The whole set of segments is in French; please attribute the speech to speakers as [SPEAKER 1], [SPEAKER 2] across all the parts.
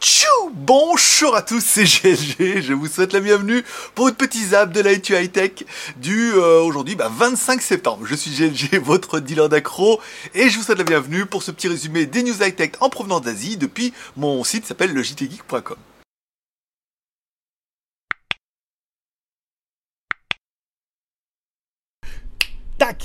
[SPEAKER 1] Tchou! Bonjour à tous, c'est GLG, je vous souhaite la bienvenue pour une petite zap de l'IT High Tech du euh, aujourd'hui bah, 25 septembre. Je suis GLG, votre dealer d'accro, et je vous souhaite la bienvenue pour ce petit résumé des news high tech en provenance d'Asie depuis mon site s'appelle le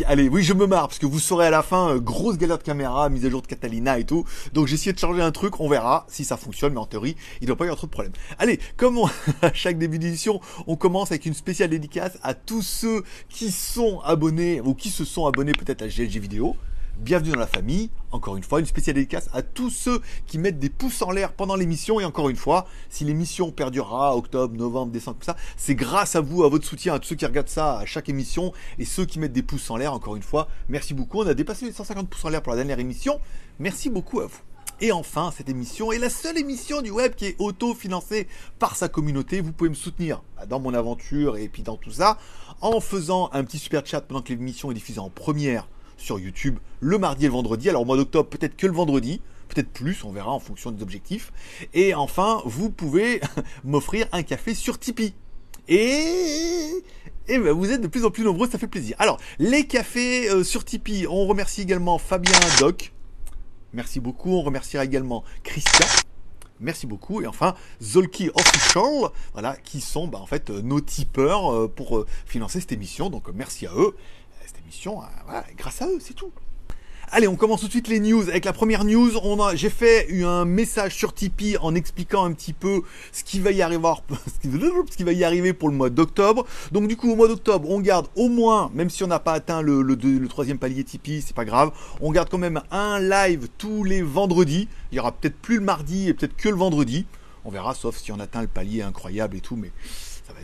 [SPEAKER 1] Allez, oui, je me marre, parce que vous saurez à la fin, euh, grosse galère de caméra, mise à jour de Catalina et tout. Donc j'ai essayé de changer un truc, on verra si ça fonctionne, mais en théorie, il ne doit pas y avoir trop de problèmes. Allez, comme à chaque début d'édition, on commence avec une spéciale dédicace à tous ceux qui sont abonnés, ou qui se sont abonnés peut-être à GLG Vidéo bienvenue dans la famille. Encore une fois, une spéciale dédicace à tous ceux qui mettent des pouces en l'air pendant l'émission. Et encore une fois, si l'émission perdurera octobre, novembre, décembre, tout ça, c'est grâce à vous, à votre soutien, à tous ceux qui regardent ça à chaque émission et ceux qui mettent des pouces en l'air. Encore une fois, merci beaucoup. On a dépassé les 150 pouces en l'air pour la dernière émission. Merci beaucoup à vous. Et enfin, cette émission est la seule émission du web qui est auto-financée par sa communauté. Vous pouvez me soutenir dans mon aventure et puis dans tout ça en faisant un petit super chat pendant que l'émission est diffusée en première sur YouTube le mardi et le vendredi. Alors au mois d'octobre, peut-être que le vendredi, peut-être plus, on verra en fonction des objectifs. Et enfin, vous pouvez m'offrir un café sur Tipeee. Et, et ben, vous êtes de plus en plus nombreux, ça fait plaisir. Alors, les cafés euh, sur Tipeee, on remercie également Fabien Doc. Merci beaucoup. On remerciera également Christian. Merci beaucoup. Et enfin, Zolki Official, voilà, qui sont bah, en fait euh, nos tipeurs euh, pour financer cette émission. Donc merci à eux émission, euh, grâce à eux, c'est tout. Allez, on commence tout de suite les news. Avec la première news, on a, j'ai fait un message sur Tipeee en expliquant un petit peu ce qui va y arriver, ce qui va y arriver pour le mois d'octobre. Donc du coup, au mois d'octobre, on garde au moins, même si on n'a pas atteint le, le, troisième palier Tipeee, c'est pas grave, on garde quand même un live tous les vendredis. Il y aura peut-être plus le mardi et peut-être que le vendredi. On verra, sauf si on atteint le palier incroyable et tout, mais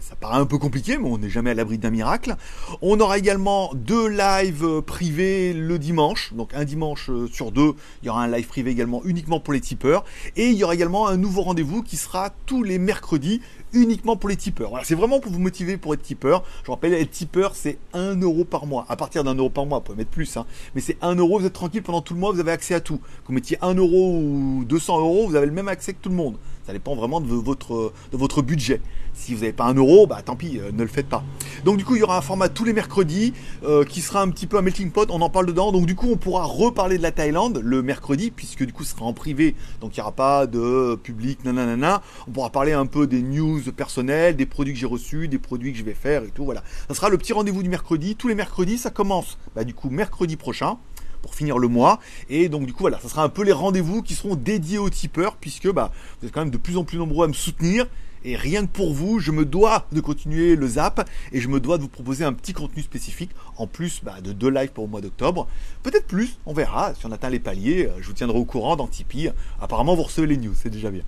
[SPEAKER 1] ça, paraît un peu compliqué, mais on n'est jamais à l'abri d'un miracle. On aura également deux lives privés le dimanche. Donc un dimanche euh, sur deux, il y aura un live privé également uniquement pour les tipeurs. Et il y aura également un nouveau rendez-vous qui sera tous les mercredis uniquement pour les tipeurs. C'est vraiment pour vous motiver pour être tipeur. Je rappelle, être tipeur, c'est 1 euro par mois. À partir d'un euro par mois, vous pouvez mettre plus, hein. mais c'est 1 euro, vous êtes tranquille pendant tout le mois, vous avez accès à tout. Que vous mettiez 1 euro ou 200 euros, vous avez le même accès que tout le monde. Ça dépend vraiment de votre, de votre budget. Si vous n'avez pas un euro, bah tant pis, euh, ne le faites pas. Donc du coup, il y aura un format tous les mercredis euh, qui sera un petit peu un melting pot. On en parle dedans. Donc du coup, on pourra reparler de la Thaïlande le mercredi, puisque du coup, ce sera en privé. Donc il n'y aura pas de public, nanana. On pourra parler un peu des news personnelles, des produits que j'ai reçus, des produits que je vais faire et tout. Voilà. Ça sera le petit rendez-vous du mercredi. Tous les mercredis, ça commence. Bah du coup, mercredi prochain pour finir le mois. Et donc du coup voilà, ça sera un peu les rendez-vous qui seront dédiés aux tipeurs, puisque bah, vous êtes quand même de plus en plus nombreux à me soutenir. Et rien que pour vous, je me dois de continuer le zap et je me dois de vous proposer un petit contenu spécifique en plus bah, de deux lives pour le mois d'octobre. Peut-être plus, on verra. Si on atteint les paliers, euh, je vous tiendrai au courant dans Tipeee. Apparemment, vous recevez les news, c'est déjà bien.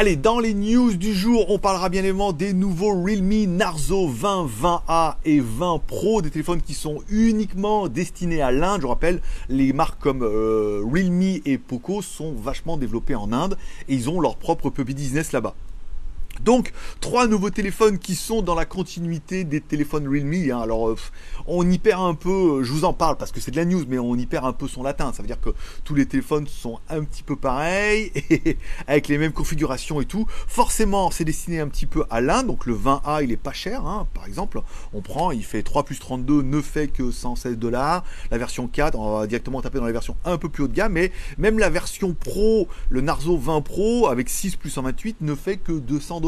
[SPEAKER 1] Allez, dans les news du jour, on parlera bien évidemment des nouveaux Realme Narzo 20, 20A et 20 Pro, des téléphones qui sont uniquement destinés à l'Inde. Je rappelle, les marques comme euh, Realme et Poco sont vachement développées en Inde et ils ont leur propre puppy business là-bas. Donc, trois nouveaux téléphones qui sont dans la continuité des téléphones Realme. Hein. Alors, euh, on y perd un peu, euh, je vous en parle parce que c'est de la news, mais on y perd un peu son latin. Ça veut dire que tous les téléphones sont un petit peu pareils, et avec les mêmes configurations et tout. Forcément, c'est destiné un petit peu à l'Inde. Donc, le 20A, il est pas cher. Hein. Par exemple, on prend, il fait 3 plus 32, ne fait que 116 dollars. La version 4, on va directement taper dans la version un peu plus haut de gamme. Mais même la version Pro, le Narzo 20 Pro, avec 6 plus 128, ne fait que 200 dollars.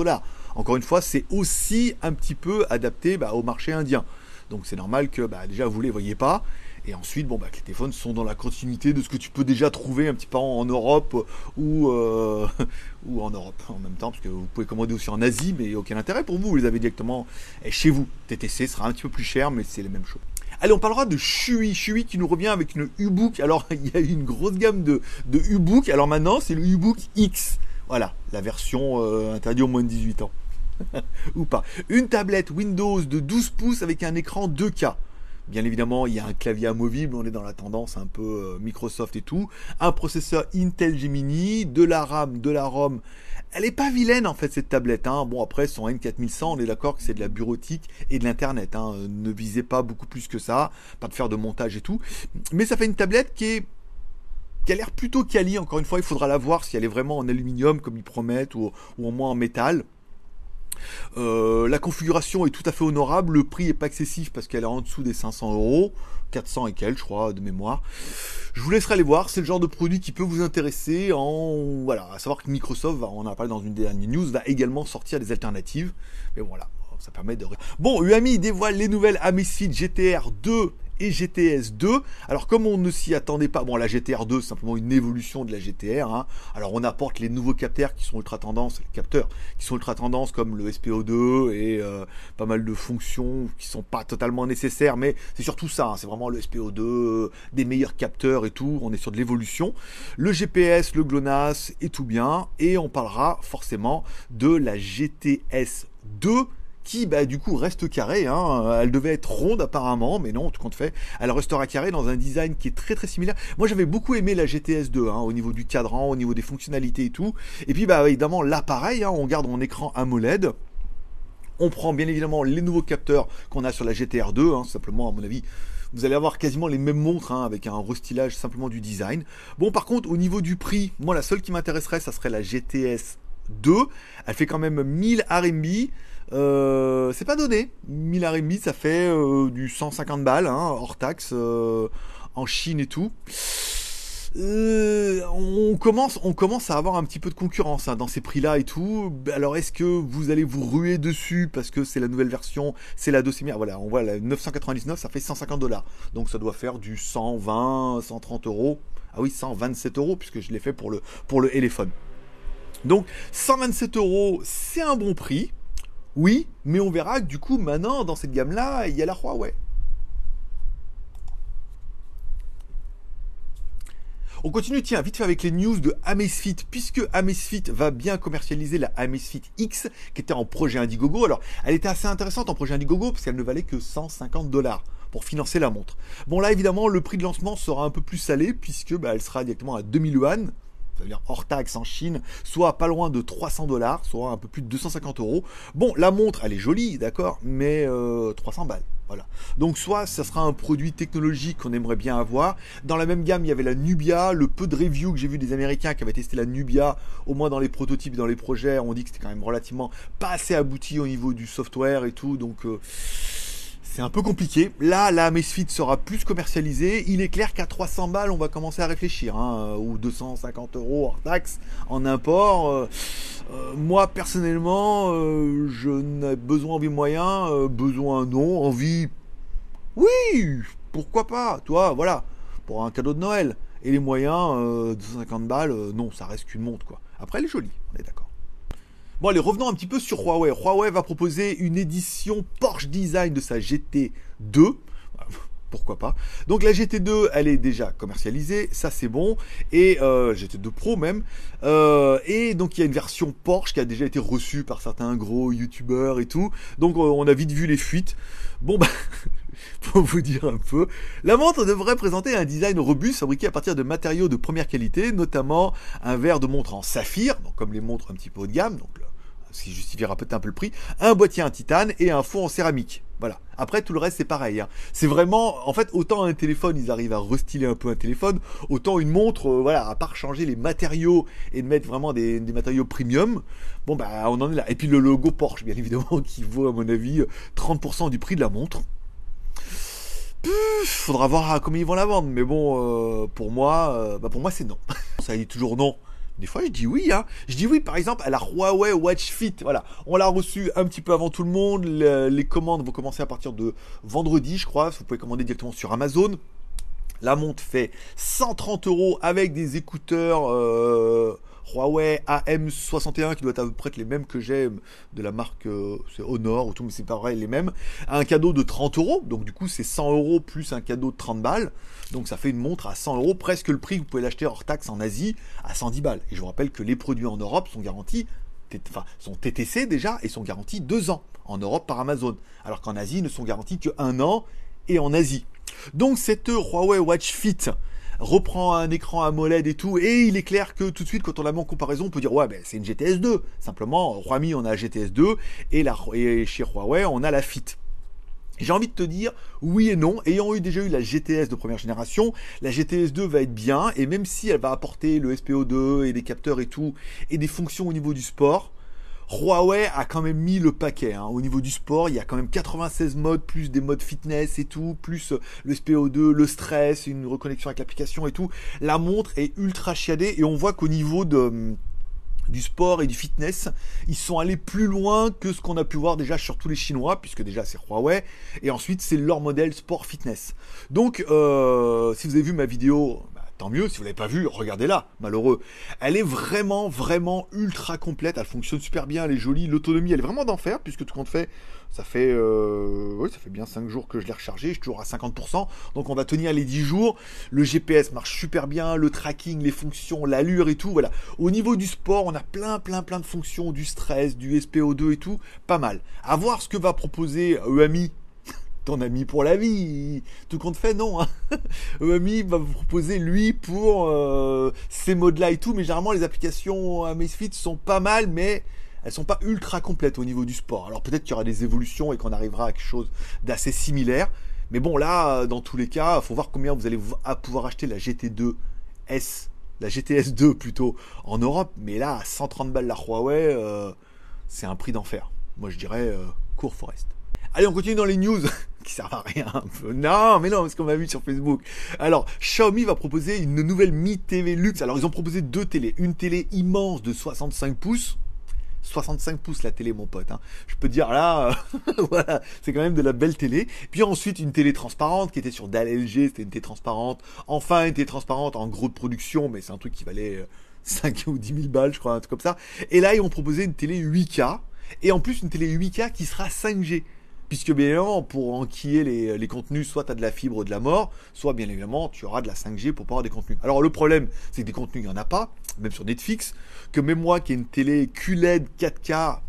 [SPEAKER 1] Encore une fois, c'est aussi un petit peu adapté bah, au marché indien. Donc c'est normal que bah, déjà vous ne les voyez pas. Et ensuite, bon, bah, les téléphones sont dans la continuité de ce que tu peux déjà trouver un petit peu en, Europe ou, euh, ou en Europe en même temps, parce que vous pouvez commander aussi en Asie, mais aucun intérêt pour vous, vous les avez directement chez vous. TTC sera un petit peu plus cher, mais c'est les mêmes choses. Allez, on parlera de Shui. Shui qui nous revient avec une U-Book. Alors, il y a une grosse gamme de, de U-Book. Alors maintenant, c'est le U-Book X. Voilà, la version euh, interdite au moins de 18 ans. Ou pas. Une tablette Windows de 12 pouces avec un écran 2K. Bien évidemment, il y a un clavier amovible, on est dans la tendance un peu euh, Microsoft et tout. Un processeur Intel Gemini, de la RAM, de la ROM. Elle est pas vilaine en fait cette tablette. Hein. Bon après son N4100, on est d'accord que c'est de la bureautique et de l'internet. Hein. Ne visez pas beaucoup plus que ça, pas de faire de montage et tout. Mais ça fait une tablette qui est qui a l'air plutôt quali. Encore une fois, il faudra la voir si elle est vraiment en aluminium comme ils promettent ou, au moins en métal. Euh, la configuration est tout à fait honorable, le prix est pas excessif parce qu'elle est en dessous des 500 euros, 400 et quelques je crois de mémoire. Je vous laisserai aller voir, c'est le genre de produit qui peut vous intéresser en voilà, à savoir que Microsoft, on en a parlé dans une dernière news, va également sortir des alternatives. Mais voilà, ça permet de. Bon, UAMI dévoile les nouvelles Amazfit GTR 2 et GTS 2. Alors comme on ne s'y attendait pas, bon la GTR 2 c'est simplement une évolution de la GTR. Hein. Alors on apporte les nouveaux capteurs qui sont ultra tendance, capteurs qui sont ultra tendance comme le SPO2 et euh, pas mal de fonctions qui sont pas totalement nécessaires, mais c'est surtout ça. Hein. C'est vraiment le SPO2, des meilleurs capteurs et tout. On est sur de l'évolution. Le GPS, le GLONASS et tout bien. Et on parlera forcément de la GTS 2 qui bah, du coup reste carrée. Hein. Elle devait être ronde apparemment, mais non, tout compte fait, elle restera carrée dans un design qui est très très similaire. Moi j'avais beaucoup aimé la GTS 2 hein, au niveau du cadran, au niveau des fonctionnalités et tout. Et puis bah évidemment là pareil, hein, on garde mon écran AMOLED. On prend bien évidemment les nouveaux capteurs qu'on a sur la GTR 2, hein, simplement à mon avis vous allez avoir quasiment les mêmes montres hein, avec un restylage simplement du design. Bon par contre au niveau du prix, moi la seule qui m'intéresserait ça serait la GTS 2. Elle fait quand même 1000 RMB. Euh, c'est pas donné. 1000 RMB, ça fait euh, du 150 balles, hein, hors taxe, euh, en Chine et tout. on commence, on commence à avoir un petit peu de concurrence hein, dans ces prix-là et tout. Alors est-ce que vous allez vous ruer dessus parce que c'est la nouvelle version, c'est la dossier Voilà, on voit la 999, ça fait 150 dollars. Donc ça doit faire du 120, 130 euros. Ah oui, 127 euros puisque je l'ai fait pour le pour le téléphone. Donc 127 euros, c'est un bon prix. Oui, mais on verra que du coup, maintenant, dans cette gamme-là, il y a la Huawei. On continue, tiens, vite fait avec les news de Amazfit, puisque Amazfit va bien commercialiser la Amazfit X, qui était en projet Indiegogo. Alors, elle était assez intéressante en projet Indiegogo, parce qu'elle ne valait que 150 dollars pour financer la montre. Bon, là, évidemment, le prix de lancement sera un peu plus salé, puisque bah, sera directement à 2000 yuan dire hors taxe en Chine, soit pas loin de 300 dollars, soit un peu plus de 250 euros. Bon, la montre, elle est jolie, d'accord, mais 300 euh, balles. Voilà. Donc soit ça sera un produit technologique qu'on aimerait bien avoir. Dans la même gamme, il y avait la Nubia. Le peu de reviews que j'ai vu des Américains qui avaient testé la Nubia, au moins dans les prototypes, dans les projets, on dit que c'était quand même relativement pas assez abouti au niveau du software et tout. Donc euh, c'est un peu compliqué. Là, la Amazfit sera plus commercialisée. Il est clair qu'à 300 balles, on va commencer à réfléchir, hein, ou 250 euros hors taxe en import. Euh, euh, moi, personnellement, euh, je n'ai besoin envie moyen, besoin non, envie. Oui, pourquoi pas, toi, voilà, pour un cadeau de Noël. Et les moyens, 250 balles, non, ça reste qu'une montre, quoi. Après, elle est jolie, on est d'accord. Bon allez, revenons un petit peu sur Huawei. Huawei va proposer une édition Porsche Design de sa GT2 pourquoi pas. Donc la GT2, elle est déjà commercialisée, ça c'est bon, et euh, GT2 Pro même. Euh, et donc il y a une version Porsche qui a déjà été reçue par certains gros youtubeurs et tout. Donc euh, on a vite vu les fuites. Bon bah, pour vous dire un peu, la montre devrait présenter un design robuste fabriqué à partir de matériaux de première qualité, notamment un verre de montre en saphir, donc comme les montres un petit peu haut de gamme, ce qui justifiera peut-être un peu le prix, un boîtier en titane et un fond en céramique. Voilà. Après, tout le reste, c'est pareil. Hein. C'est vraiment, en fait, autant un téléphone, ils arrivent à restyler un peu un téléphone, autant une montre, euh, voilà, à part changer les matériaux et mettre vraiment des, matériaux premium, bon, bah, on en est là. Et puis le logo Porsche, bien évidemment, qui vaut, à mon avis, 30% du prix de la montre. faudra voir comment ils vont la vendre, mais bon, euh, pour moi, euh, bah, pour moi, c'est non. Ça dit toujours non. Des fois, je dis oui. Hein. Je dis oui, par exemple, à la Huawei Watch Fit. Voilà, on l'a reçu un petit peu avant tout le monde. les commandes vont commencer à partir de vendredi, je crois. Vous pouvez commander directement sur Amazon. La montre fait 130 euros avec des écouteurs. Euh, Huawei AM61 qui doit être à peu près les mêmes que j'ai de la marque euh, Honor ou tout, mais c'est pas vrai les mêmes. Un cadeau de 30 euros, donc du coup c'est 100 euros plus un cadeau de 30 balles. Donc ça fait une montre à 100 euros, presque le prix que vous pouvez l'acheter hors taxe en Asie à 110 balles. Et je vous rappelle que les produits en Europe sont garantis, enfin sont TTC déjà et sont garantis 2 ans en Europe par Amazon, alors qu'en Asie ne sont garantis que 1 an et en Asie. Donc cette Huawei Watch Fit reprend un écran AMOLED et tout, et il est clair que tout de suite, quand on la met en comparaison, on peut dire ouais, ben, c'est une GTS 2. Simplement, Huawei, on a la GTS 2, et, la, et chez Huawei, on a la Fit. j'ai envie de te dire oui et non. Ayant déjà eu la GTS de première génération, la GTS 2 va être bien et même si elle va apporter le SPO2 et des capteurs et tout et des fonctions au niveau du sport, Huawei a quand même mis le paquet. Hein. Au niveau du sport, il y a quand même 96 modes, plus des modes fitness et tout, plus le SPO2, le stress, une reconnexion avec l'application et tout. La montre est ultra chiadée et on voit qu'au niveau de du sport et du fitness, ils sont allés plus loin que ce qu'on a pu voir déjà sur tous les Chinois, puisque déjà c'est Huawei, et ensuite c'est leur modèle sport fitness. Donc, euh, si vous avez vu ma vidéo, tant mieux, si vous l'avez pas vu, regardez-la, malheureux. Elle est vraiment, vraiment ultra complète, elle fonctionne super bien, elle est jolie, l'autonomie elle est vraiment d'enfer, puisque tout compte fait, ça fait, euh, ça fait bien 5 jours que je l'ai rechargé, je suis toujours à 50%. Donc on va tenir les 10 jours. Le GPS marche super bien, le tracking, les fonctions, l'allure et tout. Voilà. Au niveau du sport, on a plein, plein, plein de fonctions, du stress, du SPO2 et tout. Pas mal. À voir ce que va proposer EAMI ton ami pour la vie. Tout compte fait, non. Hein. EAMI va vous proposer, lui, pour euh, ces modes-là et tout. Mais généralement, les applications Amazfit sont pas mal, mais elles sont pas ultra complètes au niveau du sport. Alors peut-être qu'il y aura des évolutions et qu'on arrivera à quelque chose d'assez similaire. Mais bon, là, dans tous les cas, faut voir combien vous allez pouvoir acheter la GT2 S, la GTS 2 plutôt, en Europe. Mais là, à 130 balles la Huawei, euh, c'est un prix d'enfer. Moi, je dirais euh, Court Forest. Allez, on continue dans les news qui servent à rien. Non, mais non, ce qu'on m'a vu sur Facebook. Alors, Xiaomi va proposer une nouvelle Mi TV Luxe. Alors, ils ont proposé deux télés. Une télé immense de 65 pouces 65 pouces la télé, mon pote. Hein. Je peux dire là, voilà, c'est quand même de la belle télé. Puis ensuite une télé transparente qui était sur DAL LG, c'était une télé transparente. Enfin une télé transparente en gros de production, mais c'est un truc qui valait 5 euh, ou 10 000 balles, je crois, un truc comme ça. Et là ils ont proposé une télé 8K et en plus une télé 8K qui sera 5G. Puisque bien évidemment, pour enquiller les, contenus, soit tu as de la fibre de la mort, soit bien évidemment, tu auras de la 5G pour pouvoir des contenus. Alors le problème, c'est que des contenus, il n'y en a pas, même sur Netflix, que même moi qui ai une télé QLED 4K,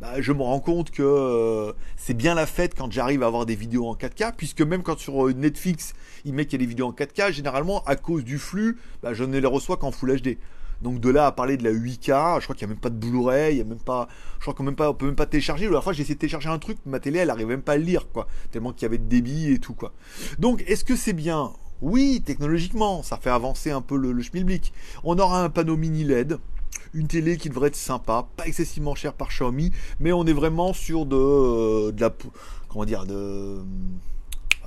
[SPEAKER 1] bah, je me rends compte que euh, c'est bien la fête quand j'arrive à avoir des vidéos en 4K, puisque même quand sur euh, Netflix, il met qu'il y a des vidéos en 4K, généralement, à cause du flux, bah, je ne les reçois qu'en Full HD. Donc de là à parler de la 8K, je crois qu'il n'y a même pas de Blu-ray, il y a même pas, je crois qu'on même pas, peut même pas télécharger. La fois j'ai essayé de télécharger un truc, ma télé elle arrive même pas à le lire quoi, tellement qu'il y avait de débit et tout quoi. Donc est-ce que c'est bien? Oui, technologiquement, ça fait avancer un peu le, le schmilblick. On aura un panneau mini LED. Une télé qui devrait être sympa, pas excessivement chère par Xiaomi, mais on est vraiment sur de, euh, de la, comment dire, de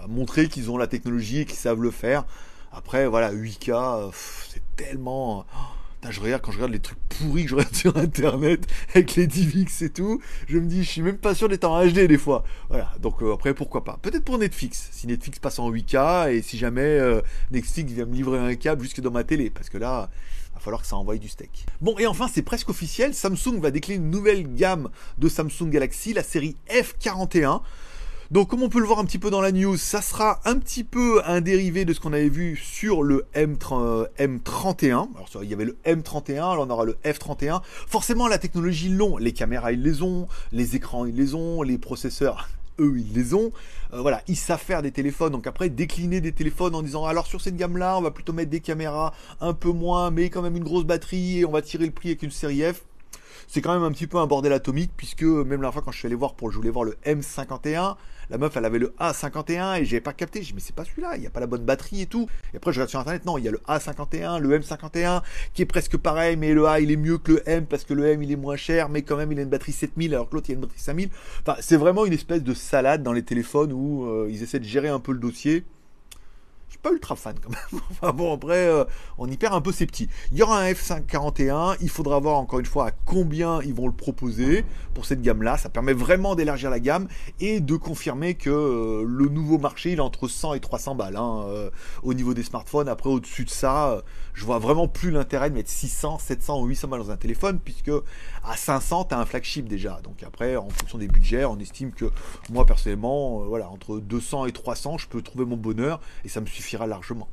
[SPEAKER 1] montrer qu'ils ont la technologie et qu'ils savent le faire. Après, voilà, 8K, euh, c'est tellement je regarde quand je regarde les trucs pourris que je regarde sur internet avec les DivX et tout, je me dis je suis même pas sûr d'être en HD des fois. Voilà, donc euh, après pourquoi pas. Peut-être pour Netflix, si Netflix passe en 8K et si jamais euh, Netflix vient me livrer un câble jusque dans ma télé, parce que là, il va falloir que ça envoie du steak. Bon, et enfin, c'est presque officiel, Samsung va décliner une nouvelle gamme de Samsung Galaxy, la série F41. Donc comme on peut le voir un petit peu dans la news, ça sera un petit peu un dérivé de ce qu'on avait vu sur le M30, M31. Alors il y avait le M31, là on aura le F31. Forcément la technologie long, les caméras ils les ont, les écrans ils les ont, les processeurs eux ils les ont. Euh, voilà, ils savent faire des téléphones. Donc après décliner des téléphones en disant alors sur cette gamme là on va plutôt mettre des caméras un peu moins mais quand même une grosse batterie et on va tirer le prix avec une série F c'est quand même un petit peu un bordel atomique puisque même la fois quand je suis allé voir pour je voulais voir le M51, la meuf elle avait le A51 et j'avais pas capté, j'ai dit mais c'est pas celui-là, il n'y a pas la bonne batterie et tout. Et après je regarde sur internet, non, il y a le A51, le M51 qui est presque pareil mais le A il est mieux que le M parce que le M il est moins cher mais quand même il a une batterie 7000 alors que l'autre il a une batterie 5000. Enfin, c'est vraiment une espèce de salade dans les téléphones où euh, ils essaient de gérer un peu le dossier pas ultra fan quand même. enfin bon, après, euh, on y perd un peu ses petits. Il y aura un F541, il faudra voir encore une fois à combien ils vont le proposer pour cette gamme-là. Ça permet vraiment d'élargir la gamme et de confirmer que euh, le nouveau marché, il est entre 100 et 300 balles hein, euh, au niveau des smartphones. Après, au-dessus de ça, je vois vraiment plus l'intérêt de mettre 600, 700 ou 800 balles dans un téléphone puisque à 500, tu as un flagship déjà. Donc après, en fonction des budgets, on estime que moi personnellement, voilà, entre 200 et 300, je peux trouver mon bonheur et ça me suffit largement.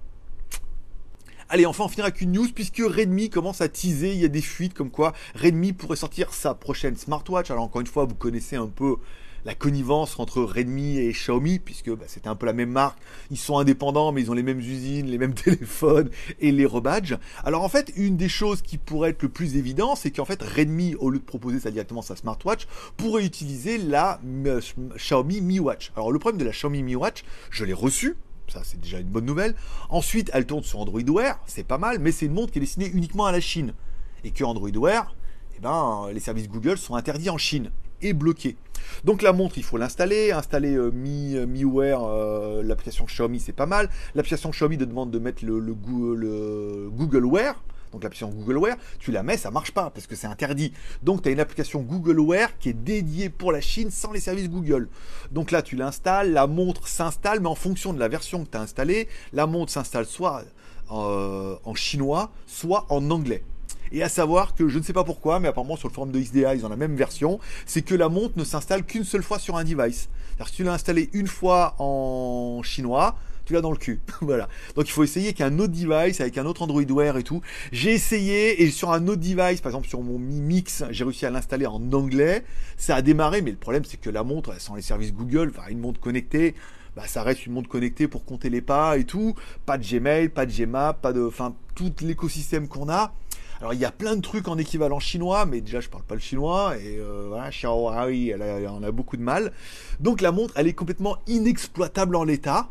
[SPEAKER 1] Allez, enfin, on finira avec une news puisque Redmi commence à teaser. Il y a des fuites comme quoi Redmi pourrait sortir sa prochaine smartwatch. Alors, encore une fois, vous connaissez un peu la connivence entre Redmi et Xiaomi, puisque bah, c'était un peu la même marque. Ils sont indépendants, mais ils ont les mêmes usines, les mêmes téléphones et les rebadges. Alors en fait, une des choses qui pourrait être le plus évident, c'est qu'en fait Redmi, au lieu de proposer ça directement sa smartwatch, pourrait utiliser la euh, Xiaomi Mi Watch. Alors le problème de la Xiaomi Mi Watch, je l'ai reçu, ça c'est déjà une bonne nouvelle. Ensuite, elle tourne sur Android Wear, c'est pas mal, mais c'est une montre qui est destinée uniquement à la Chine. Et que Android Wear, eh ben, les services Google sont interdits en Chine et bloqués. Donc la montre, il faut l'installer, installer euh, Mi, euh, MiWare, euh, l'application Xiaomi, c'est pas mal. L'application Xiaomi te demande de mettre le, le, le Google Wear, donc l'application Google Wear, tu la mets, ça marche pas parce que c'est interdit. Donc tu as une application Google Wear qui est dédiée pour la Chine sans les services Google. Donc là, tu l'installes, la montre s'installe, mais en fonction de la version que tu as installée, la montre s'installe soit en chinois, soit en anglais. Et à savoir que je ne sais pas pourquoi, mais apparemment sur le forum de XDA, ils ont la même version, c'est que la montre ne s'installe qu'une seule fois sur un device. C'est-à-dire si tu l'as installé une fois en chinois, tu l'as dans le cul. voilà. Donc il faut essayer qu'un autre device avec un autre Android Wear et tout. J'ai essayé et sur un autre device, par exemple sur mon Mi Mix, j'ai réussi à l'installer en anglais. Ça a démarré, mais le problème c'est que la montre, sans les services Google, enfin une montre connectée, bah, ça reste une montre connectée pour compter les pas et tout. Pas de Gmail, pas de Gmap, pas de, enfin tout l'écosystème qu'on a. Alors il y a plein de trucs en équivalent chinois, mais déjà je parle pas le chinois et euh, voilà, Xiaomi, elle, en a beaucoup de mal. Donc la montre, elle est complètement inexploitable en l'état.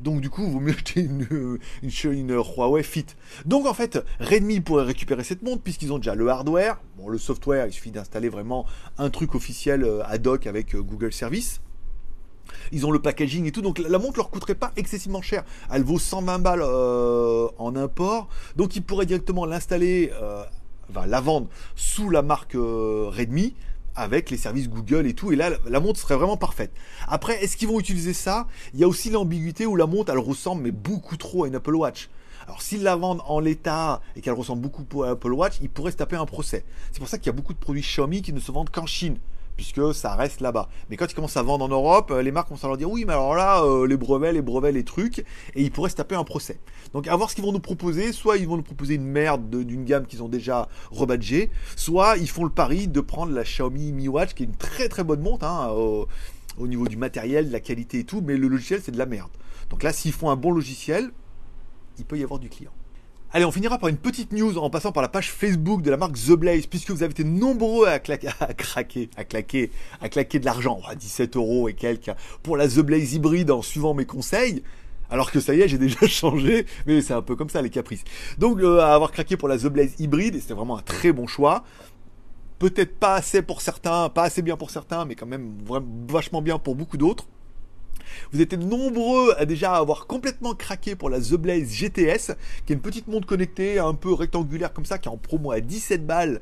[SPEAKER 1] Donc du coup, vous mieux acheter une, une, Huawei Fit. Donc en fait, Redmi pourrait récupérer cette montre puisqu'ils ont déjà le hardware. Bon, le software, il suffit d'installer vraiment un truc officiel euh, ad hoc avec euh, Google Service. Ils ont le packaging et tout, donc la montre leur coûterait pas excessivement cher. Elle vaut 120 balles euh, en import, donc ils pourraient directement l'installer, euh, enfin la vendre sous la marque euh, Redmi avec les services Google et tout, et là la montre serait vraiment parfaite. Après, est-ce qu'ils vont utiliser ça? Il y a aussi l'ambiguïté où la montre elle ressemble mais beaucoup trop à une Apple Watch. Alors s'ils la vendent en l'état et qu'elle ressemble beaucoup à Apple Watch, ils pourraient se taper un procès. C'est pour ça qu'il y a beaucoup de produits Xiaomi qui ne se vendent qu'en Chine puisque ça reste là-bas. Mais quand ils commencent à vendre en Europe, euh, les marques commencent à leur dire oui, mais alors là, euh, les brevets, les brevets, les trucs, et ils pourraient se taper un procès. Donc à voir ce qu'ils vont nous proposer, soit ils vont nous proposer une merde d'une gamme qu'ils ont déjà rebadgée, soit ils font le pari de prendre la Xiaomi Mi Watch, qui est une très très bonne montre, hein, au, au niveau du matériel, de la qualité et tout, mais le logiciel c'est de la merde. Donc là, s'ils font un bon logiciel, il peut y avoir du client. Allez, on finira par une petite news en passant par la page Facebook de la marque The Blaze, puisque vous avez été nombreux à, à craquer, à claquer, à claquer de l'argent, 17 euros et quelques, pour la The Blaze hybride en suivant mes conseils. Alors que ça y est, j'ai déjà changé, mais c'est un peu comme ça les caprices. Donc, à avoir craqué pour la The Blaze hybride, c'était vraiment un très bon choix. Peut-être pas assez pour certains, pas assez bien pour certains, mais quand même vachement bien pour beaucoup d'autres. Vous étiez nombreux à déjà avoir complètement craqué pour la The Blaze GTS, qui est une petite montre connectée un peu rectangulaire comme ça, qui est en promo à 17 balles.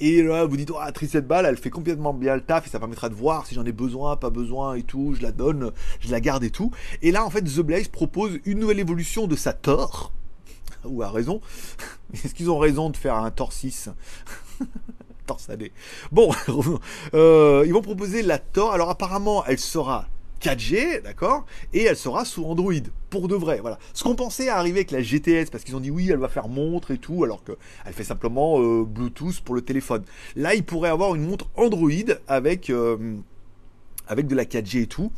[SPEAKER 1] Et là, vous dites, oh, 17 balles, elle fait complètement bien le taf et ça permettra de voir si j'en ai besoin, pas besoin et tout. Je la donne, je la garde et tout. Et là, en fait, The Blaze propose une nouvelle évolution de sa Thor. Ou à raison. Est-ce qu'ils ont raison de faire un Thor 6 Torsadé. Bon, euh, ils vont proposer la Thor. Alors apparemment, elle sera 4G, d'accord Et elle sera sous Android, pour de vrai, voilà. Ce qu'on pensait arriver avec la GTS, parce qu'ils ont dit oui, elle va faire montre et tout, alors qu'elle fait simplement euh, Bluetooth pour le téléphone. Là, il pourrait avoir une montre Android avec, euh, de la 4G et tout.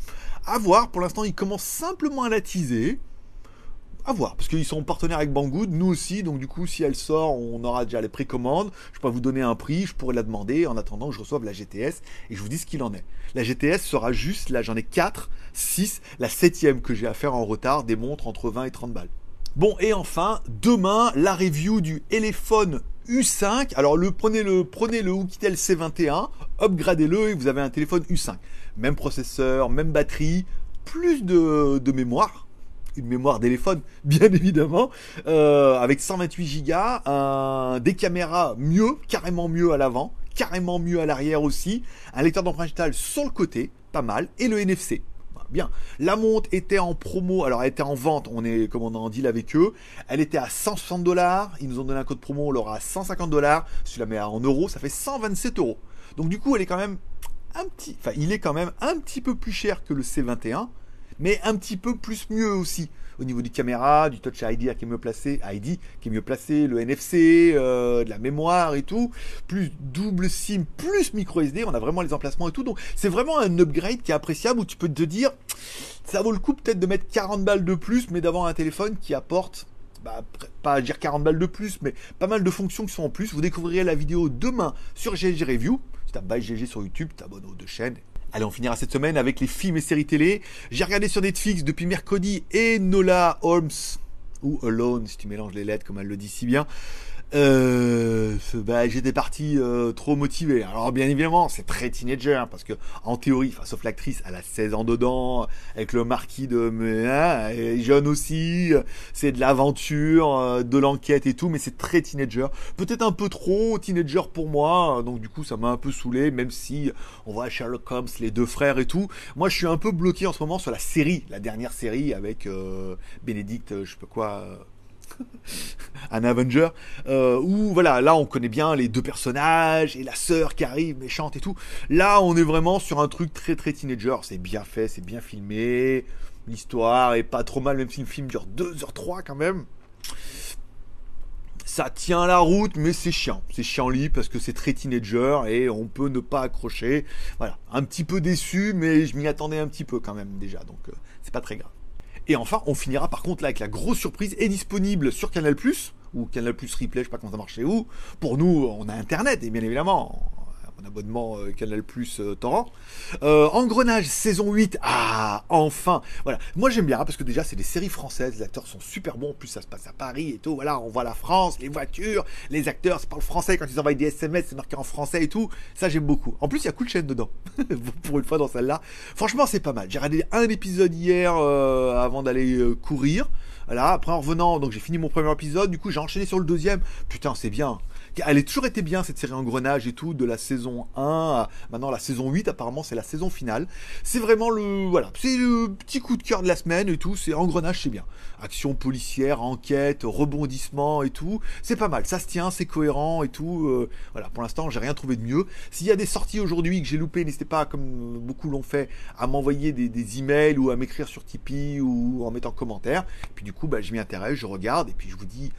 [SPEAKER 1] À voir, pour l'instant, ils commencent simplement à la teaser à voir, parce qu'ils sont partenaires avec Banggood, nous aussi, donc du coup, si elle sort, on aura déjà les précommandes. Je peux vous donner un prix, je pourrais la demander en attendant que je reçoive la GTS et je vous dis ce qu'il en est. La GTS sera juste, là j'en ai 4, 6, la septième que j'ai à faire en retard, des montres entre 20 et 30 balles. Bon, et enfin, demain, la review du Elephone U5. Alors, le, prenez le, prenez le Oukitel C21, upgradez-le et vous avez un téléphone U5. Même processeur, même batterie, plus de mémoire une mémoire téléphone, bien évidemment, euh, avec 128 Go, un, des caméras mieux, carrément mieux à l'avant, carrément mieux à l'arrière aussi, un lecteur d'empreinte digitale sur le côté, pas mal, et le NFC. Bien. La montre était en promo, alors elle était en vente, on est comme on en deal avec eux. Elle était à 160 dollars, ils nous ont donné un code promo, on l'aura à 150 dollars. Si tu la mets en euros, ça fait 127 euros. Donc du coup, elle est quand même un petit, enfin, il est quand même un petit peu plus cher que le C21, mais un petit peu plus mieux aussi au niveau du caméra, du Touch ID qui est mieux placé, ID qui est mieux placé, le NFC, euh, de la mémoire et tout, plus double SIM, plus micro SD, on a vraiment les emplacements et tout. Donc c'est vraiment un upgrade qui est appréciable où tu peux te dire ça vaut le coup peut-être de mettre 40 balles de plus, mais d'avoir un téléphone qui apporte bah, pas à dire 40 balles de plus, mais pas mal de fonctions qui sont en plus. Vous découvrirez la vidéo demain sur GG Review. Tu tapes GG sur YouTube, t'abonnes aux deux chaînes Allez, on finira cette semaine avec les films et séries télé. J'ai regardé sur Netflix depuis mercredi Nola Holmes, ou Alone si tu mélanges les lettres comme elle le dit si bien. Euh, bah, j'étais parti euh, trop motivé. Alors bien évidemment, c'est très teenager parce que en théorie, enfin, sauf l'actrice, elle a 16 ans dedans, avec le marquis de hein, elle est jeune aussi. C'est de l'aventure, euh, de l'enquête et tout, mais c'est très teenager. Peut-être un peu trop teenager pour moi, donc du coup ça m'a un peu saoulé. Même si on voit Sherlock Holmes, les deux frères et tout, moi je suis un peu bloqué en ce moment sur la série, la dernière série avec euh, Bénédicte, je sais pas quoi un Avenger, euh, où voilà, là on connaît bien les deux personnages et la sœur qui arrive méchante et tout. Là on est vraiment sur un truc très très teenager, c'est bien fait, c'est bien filmé, l'histoire est pas trop mal, même si le film dure 2h03 quand même. Ça tient la route, mais c'est chiant. C'est chiant lit parce que c'est très teenager et on peut ne pas accrocher. Voilà, un petit peu déçu, mais je m'y attendais un petit peu quand même déjà, donc euh, c'est pas très grave. Et enfin, on finira par contre là avec la grosse surprise, est disponible sur Canal+, ou Canal+, Replay, je sais pas comment ça marche chez où. Pour nous, on a Internet, et bien évidemment, abonnement euh, Canal Plus euh, Torrent. Euh, Engrenage saison 8. Ah, enfin. Voilà. Moi j'aime bien parce que déjà c'est des séries françaises, les acteurs sont super bons. En plus ça se passe à Paris et tout. Voilà, on voit la France, les voitures, les acteurs se parlent français quand ils envoient des SMS, c'est marqué en français et tout. Ça j'aime beaucoup. En plus il y a de chaîne dedans. Pour une fois dans celle-là. Franchement c'est pas mal. J'ai regardé un épisode hier avant d'aller courir. Voilà, après en revenant, donc j'ai fini mon premier épisode, du coup j'ai enchaîné sur le deuxième. Putain, c'est bien. Elle a toujours été bien cette série Engrenage et tout, de la saison 1 à maintenant la saison 8, apparemment c'est la saison finale. C'est vraiment le. Voilà, c'est le petit coup de cœur de la semaine et tout, c'est Engrenage, c'est bien. Action policière, enquête, rebondissement et tout, c'est pas mal, ça se tient, c'est cohérent et tout. Euh, voilà, pour l'instant j'ai rien trouvé de mieux. S'il y a des sorties aujourd'hui que j'ai loupé, n'hésitez pas, comme beaucoup l'ont fait, à m'envoyer des, emails ou à m'écrire sur Tipeee ou en mettant commentaire. puis du coup, bah, je m'y intéresse, je regarde et puis je vous dis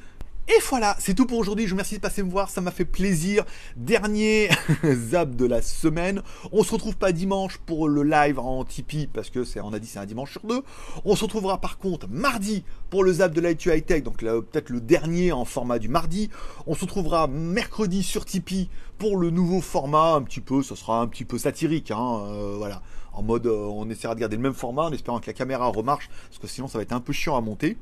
[SPEAKER 1] et voilà, c'est tout pour aujourd'hui. Je vous remercie de passer me voir, ça m'a fait plaisir. Dernier zap de la semaine. On se retrouve pas dimanche pour le live en Tipeee parce que c'est, on a dit c'est un dimanche sur deux. On se retrouvera par contre mardi pour le zap de l'IT High Tech, donc peut-être le dernier en format du mardi. On se retrouvera mercredi sur Tipeee pour le nouveau format, un petit peu, ça sera un petit peu satirique, hein, euh, voilà. En mode, euh, on essaiera de garder le même format en espérant que la caméra remarche, parce que sinon ça va être un peu chiant à monter.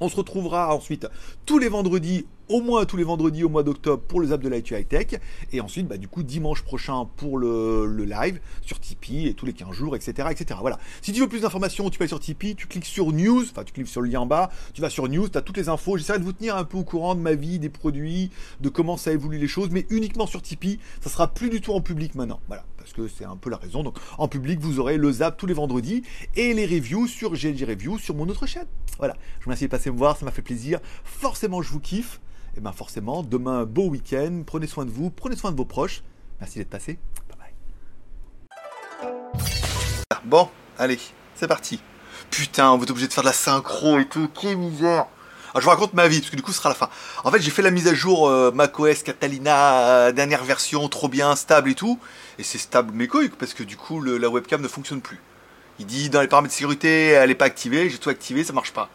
[SPEAKER 1] On se retrouvera ensuite tous les vendredis, au moins tous les vendredis au mois d'octobre pour le Zap de l'IT High Tech. Et ensuite, bah, du coup, dimanche prochain pour le, live sur Tipeee et tous les 15 jours, etc., etc. Voilà. Si tu veux plus d'informations, tu aller sur Tipeee, tu cliques sur News, enfin, tu cliques sur le lien en bas, tu vas sur News, tu as toutes les infos. J'essaierai de vous tenir un peu au courant de ma vie, des produits, de comment ça évolue les choses, mais uniquement sur Tipeee. Ça sera plus du tout en public maintenant. Voilà parce que c'est un peu la raison. Donc en public, vous aurez le zap tous les vendredis et les reviews sur GLG Review sur mon autre chaîne. Voilà, je vous remercie de passer me voir, ça m'a fait plaisir. Forcément, je vous kiffe. Et bien forcément, demain, beau week-end. Prenez soin de vous, prenez soin de vos proches. Merci d'être passé. Bye bye. Bon, allez, c'est parti. Putain, vous êtes obligé de faire de la synchro et tout. Quelle misère. Alors, je vous raconte ma vie, parce que du coup, ce sera la fin. En fait, j'ai fait la mise à jour euh, macOS Catalina, euh, dernière version, trop bien, stable et tout. Et c'est stable mes couilles, parce que du coup, la webcam ne fonctionne plus. Il dit dans les paramètres de sécurité, elle n'est pas activée, j'ai tout activé, ça marche pas.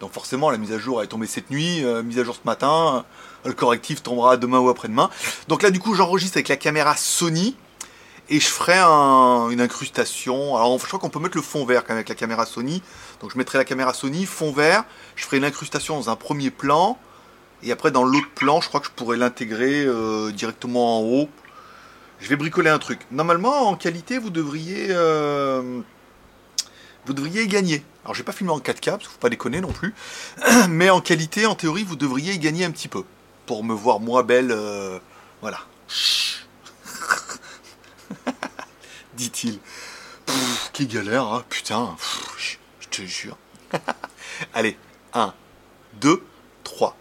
[SPEAKER 1] Donc forcément, la mise à jour est tombée cette nuit, euh, mise à jour ce matin, le correctif tombera demain ou après-demain. Donc là, du coup, j'enregistre avec la caméra Sony et je ferai une incrustation. Alors, je crois qu'on peut mettre le fond vert quand même avec la caméra Sony. Donc, je mettrai la caméra Sony, fond vert. Je ferai une incrustation dans un premier plan. Et après, dans l'autre plan, je crois que je pourrais l'intégrer euh, directement en haut. Je vais bricoler un truc. Normalement, en qualité, vous devriez, euh, vous devriez gagner. Alors, je vais pas filmer en 4K, parce qu'il ne faut pas déconner non plus. Mais en qualité, en théorie, vous devriez gagner un petit peu. Pour me voir moi belle. Euh, voilà dit-il. Qui galère, hein, putain. je te jure. Allez, 1, 2, 3.